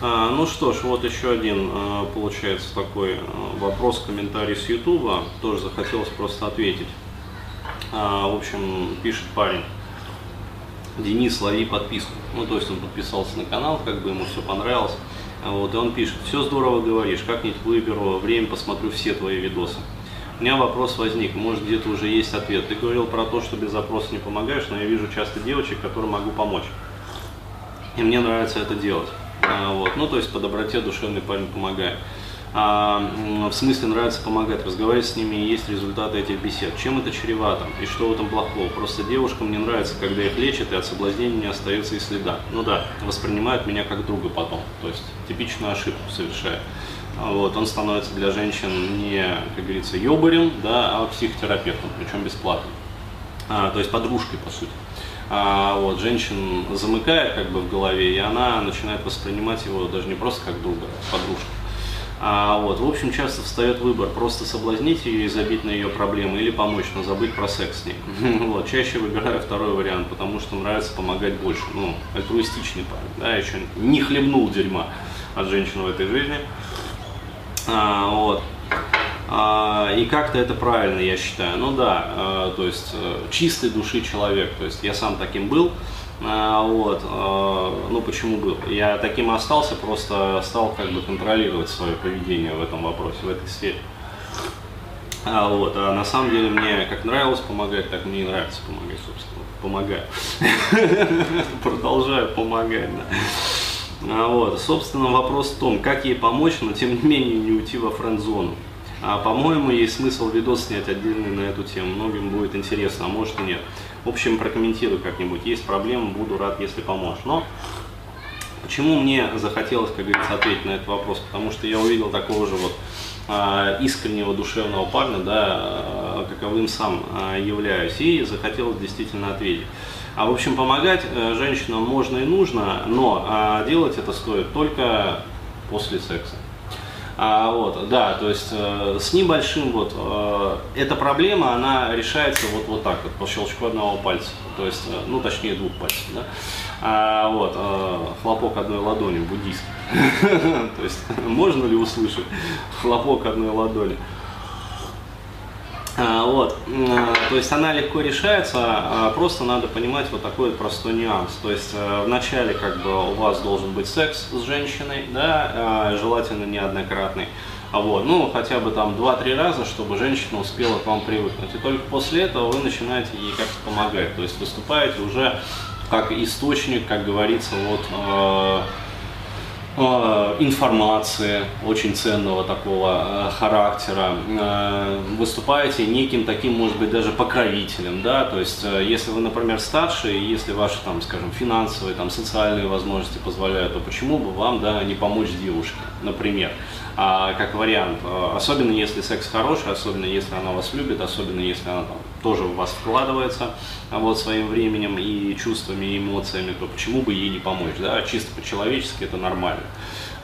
А, ну что ж, вот еще один, а, получается, такой а, вопрос, комментарий с Ютуба. Тоже захотелось просто ответить. В общем, пишет парень. Денис, лови подписку. Ну, то есть он подписался на канал, как бы ему все понравилось. Вот, и он пишет, все здорово говоришь, как-нибудь выберу время, посмотрю все твои видосы. У меня вопрос возник, может где-то уже есть ответ. Ты говорил про то, что без запроса не помогаешь, но я вижу часто девочек, которым могу помочь. И мне нравится это делать. А, вот. Ну, то есть по доброте душевный парень помогает. А, в смысле нравится помогать, разговаривать с ними, и есть результаты этих бесед. Чем это чревато и что в этом плохого? Просто девушкам не нравится, когда их лечат, и от соблазнения не остается и следа. Ну да, воспринимают меня как друга потом, то есть типичную ошибку совершает. А, вот, он становится для женщин не, как говорится, ёбарем, да, а психотерапевтом, причем бесплатно. А, то есть подружкой, по сути а, вот, женщин замыкает как бы в голове, и она начинает воспринимать его даже не просто как друга, а подружку. А, вот, в общем, часто встает выбор, просто соблазнить ее и забить на ее проблемы, или помочь, но забыть про секс с ней. Вот, чаще выбираю второй вариант, потому что нравится помогать больше. Ну, альтруистичный парень, да, еще не хлебнул дерьма от женщин в этой жизни. А, вот. А, и как-то это правильно, я считаю. Ну да, а, то есть э, чистой души человек. То есть я сам таким был. А, вот, ну почему был? Я таким остался, просто стал как бы контролировать свое поведение в этом вопросе, в этой сфере. Вот, а на самом деле мне как нравилось помогать, так мне и нравится помогать, собственно. Помогаю. Продолжаю помогать, да. Вот, собственно, вопрос в том, как ей помочь, но тем не менее не уйти во френд-зону. А, по-моему, есть смысл видос снять отдельный на эту тему. Многим будет интересно, а может и нет. В общем, прокомментирую как-нибудь. Есть проблемы, буду рад, если поможешь. Но почему мне захотелось, как говорится, ответить на этот вопрос? Потому что я увидел такого же вот а, искреннего душевного парня, да, а, каковым сам являюсь, и захотелось действительно ответить. А в общем, помогать э, женщинам можно и нужно, но делать это стоит только после секса. А, вот, да, то есть э, с небольшим вот э, эта проблема, она решается вот, вот так вот, по щелчку одного пальца, то есть, э, ну точнее двух пальцев, да. А, вот, э, хлопок одной ладони, буддийский. То есть, можно ли услышать хлопок одной ладони? А, вот, то есть она легко решается, а просто надо понимать вот такой простой нюанс. То есть э, вначале как бы у вас должен быть секс с женщиной, да, а, желательно неоднократный. Вот, ну, хотя бы там 2-3 раза, чтобы женщина успела к вам привыкнуть. И только после этого вы начинаете ей как-то помогать. То есть выступаете уже как источник, как говорится, вот Э, информации очень ценного такого э, характера, э, выступаете неким таким, может быть, даже покровителем, да, то есть если вы, например, старше, и если ваши, там, скажем, финансовые, там, социальные возможности позволяют, то почему бы вам, да, не помочь девушке, например, а, как вариант, особенно если секс хороший, особенно если она вас любит, особенно если она там, тоже в вас вкладывается а вот, своим временем и чувствами, и эмоциями, то почему бы ей не помочь, да, чисто по-человечески это нормально.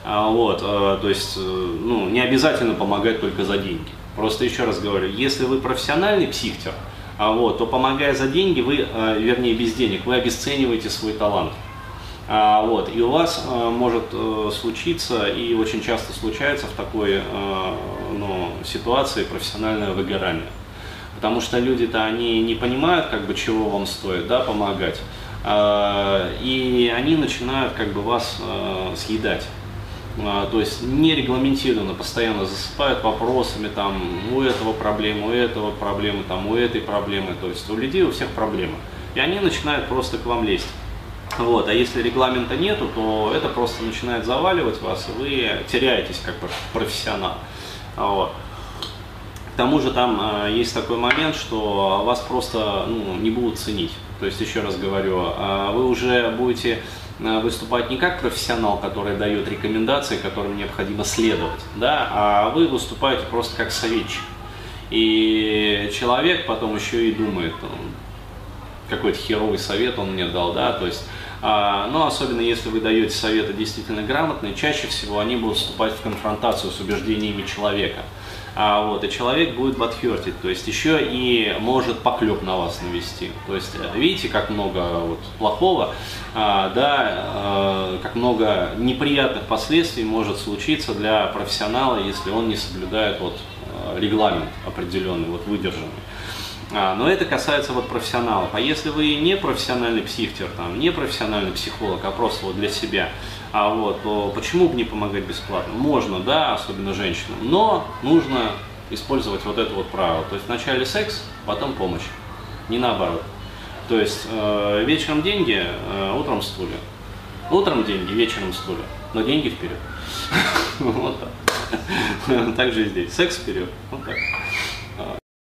А, вот, а, то есть, э, ну, не обязательно помогать только за деньги. Просто еще раз говорю, если вы профессиональный психтер, а, вот, то помогая за деньги, вы, а, вернее без денег, вы обесцениваете свой талант. А, вот, и у вас может случиться, и очень часто случается в такой ну, ситуации профессиональное выгорание потому что люди-то они не понимают, как бы, чего вам стоит, да, помогать, и они начинают, как бы, вас а, съедать. А, то есть нерегламентированно постоянно засыпают вопросами, там, у этого проблемы, у этого проблемы, там, у этой проблемы, то есть у людей у всех проблемы. И они начинают просто к вам лезть. Вот, а если регламента нету, то это просто начинает заваливать вас, и вы теряетесь как профессионал. Вот. К тому же там э, есть такой момент, что вас просто ну, не будут ценить. То есть, еще раз говорю, э, вы уже будете э, выступать не как профессионал, который дает рекомендации, которым необходимо следовать, да, а вы выступаете просто как советчик. И человек потом еще и думает, какой-то херовый совет он мне дал, да, то есть, а, но особенно если вы даете советы действительно грамотные, чаще всего они будут вступать в конфронтацию с убеждениями человека. А, вот, и человек будет бадхертить, то есть еще и может поклеп на вас навести. То есть э, видите, как много вот, плохого, а, да, а, как много неприятных последствий может случиться для профессионала, если он не соблюдает вот, э, регламент определенный, вот выдержанный. А, но это касается вот профессионалов. А если вы не профессиональный психтер, там, не профессиональный психолог, а просто вот для себя, а вот, то почему бы не помогать бесплатно? Можно, да, особенно женщинам, но нужно использовать вот это вот правило. То есть вначале секс, потом помощь, не наоборот. То есть э, вечером деньги, э, утром стулья. Утром деньги, вечером стулья, но деньги вперед. Вот так. Так же и здесь. Секс вперед. Вот так.